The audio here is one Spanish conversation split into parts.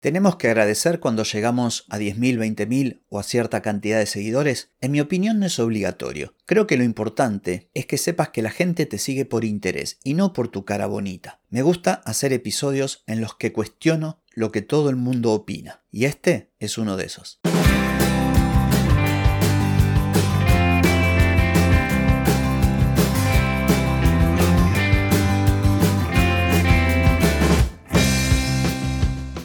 ¿Tenemos que agradecer cuando llegamos a 10.000, 20.000 o a cierta cantidad de seguidores? En mi opinión no es obligatorio. Creo que lo importante es que sepas que la gente te sigue por interés y no por tu cara bonita. Me gusta hacer episodios en los que cuestiono lo que todo el mundo opina. Y este es uno de esos.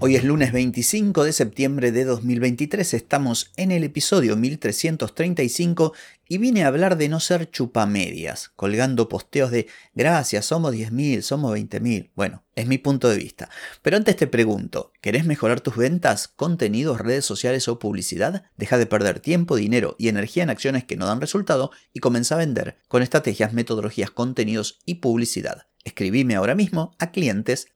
Hoy es lunes 25 de septiembre de 2023, estamos en el episodio 1335 y vine a hablar de no ser chupamedias, colgando posteos de gracias, somos 10.000, somos 20.000. Bueno, es mi punto de vista. Pero antes te pregunto, ¿querés mejorar tus ventas, contenidos, redes sociales o publicidad? Deja de perder tiempo, dinero y energía en acciones que no dan resultado y comienza a vender con estrategias, metodologías, contenidos y publicidad. Escribime ahora mismo a clientes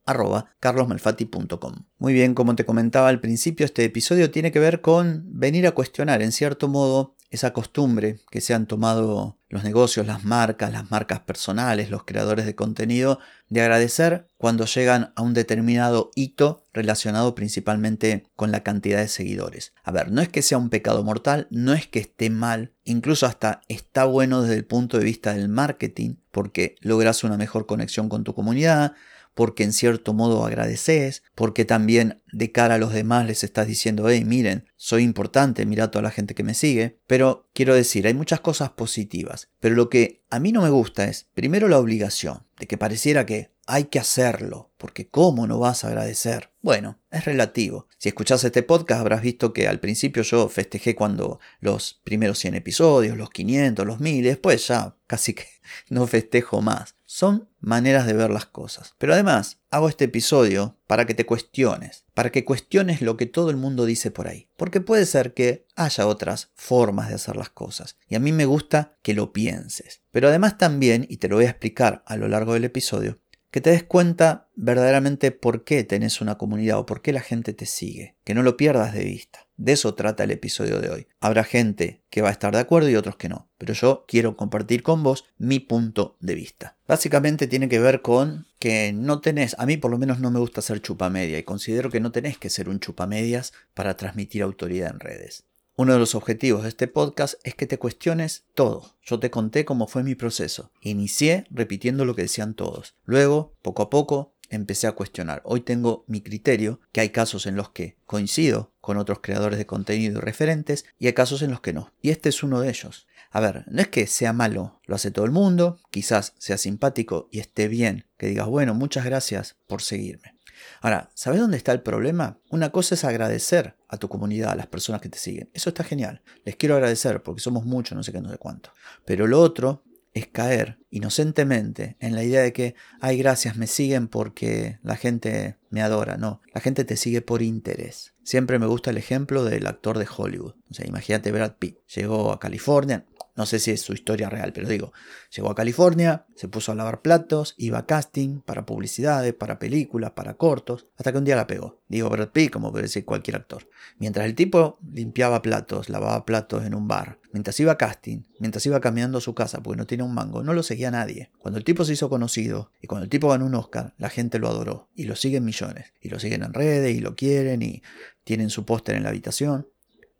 Muy bien, como te comentaba al principio, este episodio tiene que ver con venir a cuestionar en cierto modo esa costumbre que se han tomado los negocios, las marcas, las marcas personales, los creadores de contenido, de agradecer cuando llegan a un determinado hito relacionado principalmente con la cantidad de seguidores. A ver, no es que sea un pecado mortal, no es que esté mal, incluso hasta está bueno desde el punto de vista del marketing, porque logras una mejor conexión con tu comunidad, porque en cierto modo agradeces, porque también de cara a los demás les estás diciendo, hey, miren, soy importante, mira a toda la gente que me sigue. Pero quiero decir, hay muchas cosas positivas, pero lo que a mí no me gusta es, primero, la obligación, de que pareciera que hay que hacerlo, porque ¿cómo no vas a agradecer? Bueno, es relativo. Si escuchas este podcast habrás visto que al principio yo festejé cuando los primeros 100 episodios, los 500, los 1000, después ya casi que no festejo más. Son maneras de ver las cosas. Pero además, hago este episodio para que te cuestiones, para que cuestiones lo que todo el mundo dice por ahí. Porque puede ser que haya otras formas de hacer las cosas. Y a mí me gusta que lo pienses. Pero además también, y te lo voy a explicar a lo largo del episodio, que te des cuenta verdaderamente por qué tenés una comunidad o por qué la gente te sigue, que no lo pierdas de vista. De eso trata el episodio de hoy. Habrá gente que va a estar de acuerdo y otros que no, pero yo quiero compartir con vos mi punto de vista. Básicamente tiene que ver con que no tenés, a mí por lo menos no me gusta ser chupamedia y considero que no tenés que ser un chupamedias para transmitir autoridad en redes. Uno de los objetivos de este podcast es que te cuestiones todo. Yo te conté cómo fue mi proceso. Inicié repitiendo lo que decían todos. Luego, poco a poco, empecé a cuestionar. Hoy tengo mi criterio, que hay casos en los que coincido con otros creadores de contenido y referentes, y hay casos en los que no. Y este es uno de ellos. A ver, no es que sea malo, lo hace todo el mundo, quizás sea simpático y esté bien que digas, bueno, muchas gracias por seguirme. Ahora, ¿sabes dónde está el problema? Una cosa es agradecer a tu comunidad, a las personas que te siguen. Eso está genial. Les quiero agradecer porque somos muchos, no sé qué, no sé cuánto. Pero lo otro es caer inocentemente en la idea de que, ay, gracias, me siguen porque la gente me adora. No, la gente te sigue por interés. Siempre me gusta el ejemplo del actor de Hollywood. O sea, imagínate Brad Pitt. Llegó a California, no sé si es su historia real, pero digo, llegó a California, se puso a lavar platos, iba a casting para publicidades, para películas, para cortos, hasta que un día la pegó. Digo Brad Pitt, como puede decir cualquier actor. Mientras el tipo limpiaba platos, lavaba platos en un bar, mientras iba a casting, mientras iba caminando a su casa porque no tiene un mango, no lo seguía nadie. Cuando el tipo se hizo conocido y cuando el tipo ganó un Oscar, la gente lo adoró y lo siguen millones. Y lo siguen en redes y lo quieren y tienen su póster en la habitación.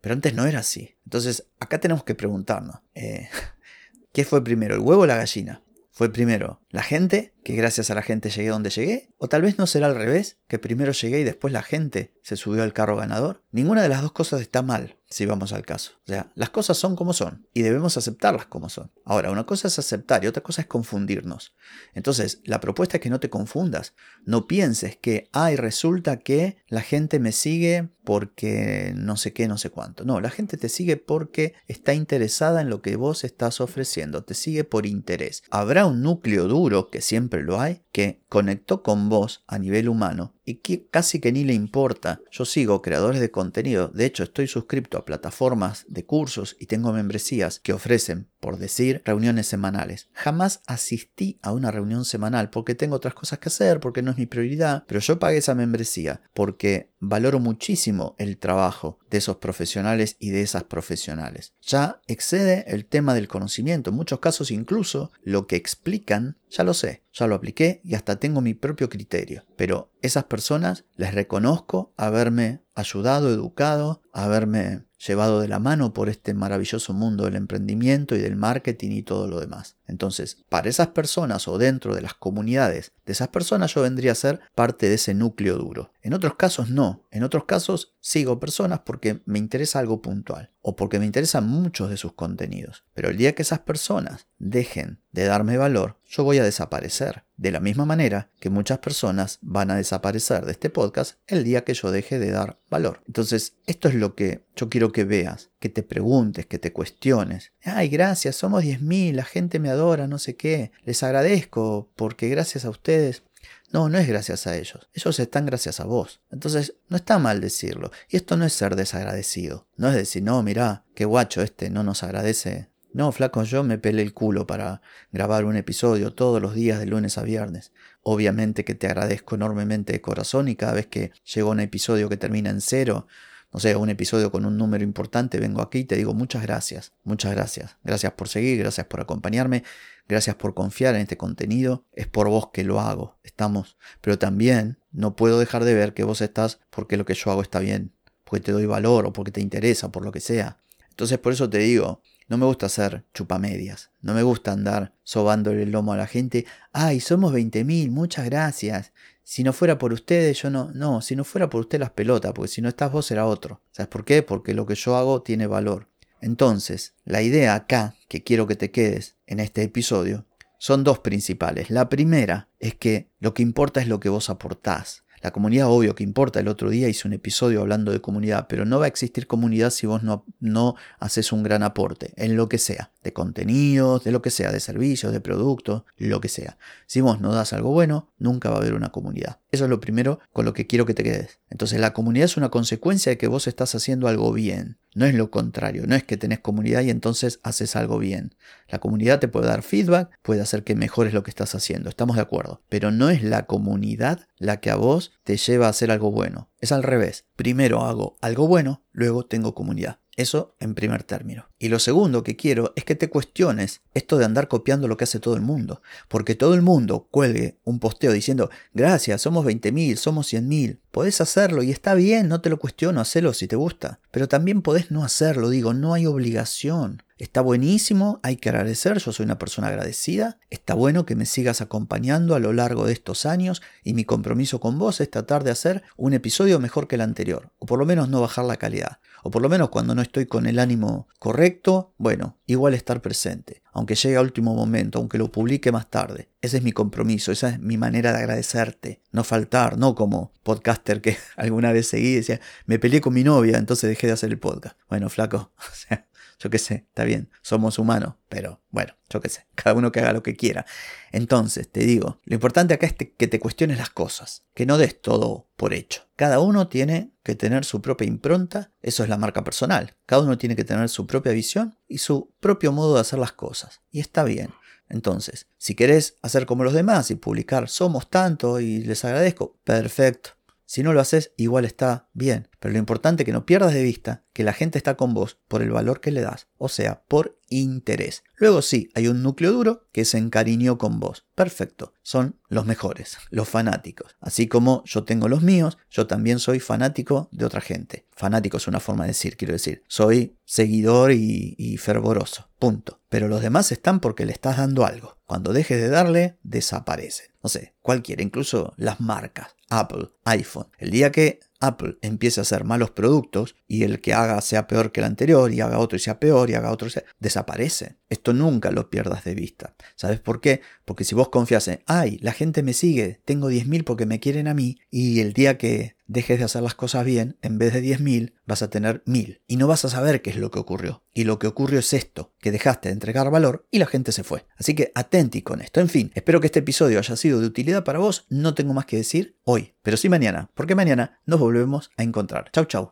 Pero antes no era así. Entonces, acá tenemos que preguntarnos, eh, ¿qué fue primero, el huevo o la gallina? ¿Fue primero la gente, que gracias a la gente llegué donde llegué? ¿O tal vez no será al revés, que primero llegué y después la gente se subió al carro ganador? Ninguna de las dos cosas está mal si vamos al caso. O sea, las cosas son como son y debemos aceptarlas como son. Ahora, una cosa es aceptar y otra cosa es confundirnos. Entonces, la propuesta es que no te confundas. No pienses que, ay, resulta que la gente me sigue porque no sé qué, no sé cuánto. No, la gente te sigue porque está interesada en lo que vos estás ofreciendo. Te sigue por interés. Habrá un núcleo duro, que siempre lo hay, que conectó con vos a nivel humano y que casi que ni le importa. Yo sigo creadores de contenido, de hecho estoy suscrito a plataformas de cursos y tengo membresías que ofrecen, por decir, reuniones semanales. Jamás asistí a una reunión semanal porque tengo otras cosas que hacer, porque no es mi prioridad, pero yo pagué esa membresía porque valoro muchísimo el trabajo de esos profesionales y de esas profesionales. Ya excede el tema del conocimiento, en muchos casos incluso lo que explican, ya lo sé, ya lo apliqué y hasta tengo mi propio criterio, pero esas personas les reconozco haberme ayudado, educado, haberme llevado de la mano por este maravilloso mundo del emprendimiento y del marketing y todo lo demás. Entonces, para esas personas o dentro de las comunidades de esas personas yo vendría a ser parte de ese núcleo duro. En otros casos no, en otros casos sigo personas porque me interesa algo puntual o porque me interesan muchos de sus contenidos. Pero el día que esas personas dejen de darme valor, yo voy a desaparecer. De la misma manera que muchas personas van a desaparecer de este podcast el día que yo deje de dar valor. Entonces, esto es lo que yo quiero que veas, que te preguntes, que te cuestiones. Ay, gracias, somos 10.000, la gente me adora, no sé qué. Les agradezco porque gracias a ustedes no, no es gracias a ellos. Ellos están gracias a vos. Entonces, no está mal decirlo. Y esto no es ser desagradecido. No es decir, no, mirá, qué guacho este no nos agradece. No, flaco, yo me pelé el culo para grabar un episodio todos los días de lunes a viernes. Obviamente que te agradezco enormemente de corazón y cada vez que llega un episodio que termina en cero, no sé, un episodio con un número importante, vengo aquí y te digo muchas gracias, muchas gracias. Gracias por seguir, gracias por acompañarme, gracias por confiar en este contenido. Es por vos que lo hago, estamos. Pero también no puedo dejar de ver que vos estás porque lo que yo hago está bien, porque te doy valor o porque te interesa, por lo que sea. Entonces por eso te digo, no me gusta hacer chupamedias, no me gusta andar sobándole el lomo a la gente. Ay, somos 20.000, muchas gracias. Si no fuera por ustedes, yo no, no, si no fuera por usted las pelotas, porque si no estás vos será otro. ¿Sabes por qué? Porque lo que yo hago tiene valor. Entonces, la idea acá, que quiero que te quedes en este episodio, son dos principales. La primera es que lo que importa es lo que vos aportás. La comunidad, obvio que importa. El otro día hice un episodio hablando de comunidad, pero no va a existir comunidad si vos no, no haces un gran aporte, en lo que sea, de contenidos, de lo que sea, de servicios, de productos, lo que sea. Si vos no das algo bueno, nunca va a haber una comunidad. Eso es lo primero con lo que quiero que te quedes. Entonces la comunidad es una consecuencia de que vos estás haciendo algo bien. No es lo contrario, no es que tenés comunidad y entonces haces algo bien. La comunidad te puede dar feedback, puede hacer que mejores lo que estás haciendo, estamos de acuerdo. Pero no es la comunidad la que a vos te lleva a hacer algo bueno. Es al revés. Primero hago algo bueno, luego tengo comunidad. Eso en primer término. Y lo segundo que quiero es que te cuestiones esto de andar copiando lo que hace todo el mundo. Porque todo el mundo cuelgue un posteo diciendo, gracias, somos 20.000, somos 100.000. Podés hacerlo y está bien, no te lo cuestiono, hacelo si te gusta. Pero también podés no hacerlo, digo, no hay obligación. Está buenísimo, hay que agradecer, yo soy una persona agradecida. Está bueno que me sigas acompañando a lo largo de estos años y mi compromiso con vos es tratar de hacer un episodio mejor que el anterior, o por lo menos no bajar la calidad, o por lo menos cuando no estoy con el ánimo correcto, bueno, igual estar presente, aunque llegue a último momento, aunque lo publique más tarde. Ese es mi compromiso, esa es mi manera de agradecerte, no faltar, no como podcaster que alguna vez seguí y decía, me peleé con mi novia, entonces dejé de hacer el podcast. Bueno, flaco, yo qué sé, está bien, somos humanos, pero bueno, yo qué sé, cada uno que haga lo que quiera. Entonces, te digo, lo importante acá es que te cuestiones las cosas, que no des todo por hecho. Cada uno tiene que tener su propia impronta, eso es la marca personal. Cada uno tiene que tener su propia visión y su propio modo de hacer las cosas. Y está bien. Entonces, si querés hacer como los demás y publicar somos tanto y les agradezco, perfecto. Si no lo haces, igual está bien. Pero lo importante es que no pierdas de vista que la gente está con vos por el valor que le das, o sea, por interés. Luego sí, hay un núcleo duro que se encariñó con vos. Perfecto, son los mejores, los fanáticos. Así como yo tengo los míos, yo también soy fanático de otra gente. Fanático es una forma de decir, quiero decir, soy seguidor y, y fervoroso, punto. Pero los demás están porque le estás dando algo. Cuando dejes de darle, desaparecen. No sé, cualquiera, incluso las marcas, Apple, iPhone. El día que Apple empiece a hacer malos productos y el que haga sea peor que el anterior y haga otro y sea peor y haga otro, sea, desaparece. Esto nunca lo pierdas de vista. ¿Sabes por qué? Porque si vos confías en, ay, la gente me sigue, tengo 10.000 porque me quieren a mí, y el día que dejes de hacer las cosas bien, en vez de 10.000 vas a tener 1.000. Y no vas a saber qué es lo que ocurrió. Y lo que ocurrió es esto, que dejaste de entregar valor y la gente se fue. Así que atenti con esto. En fin, espero que este episodio haya sido de utilidad para vos. No tengo más que decir hoy, pero sí mañana, porque mañana nos volvemos a encontrar. Chau, chau.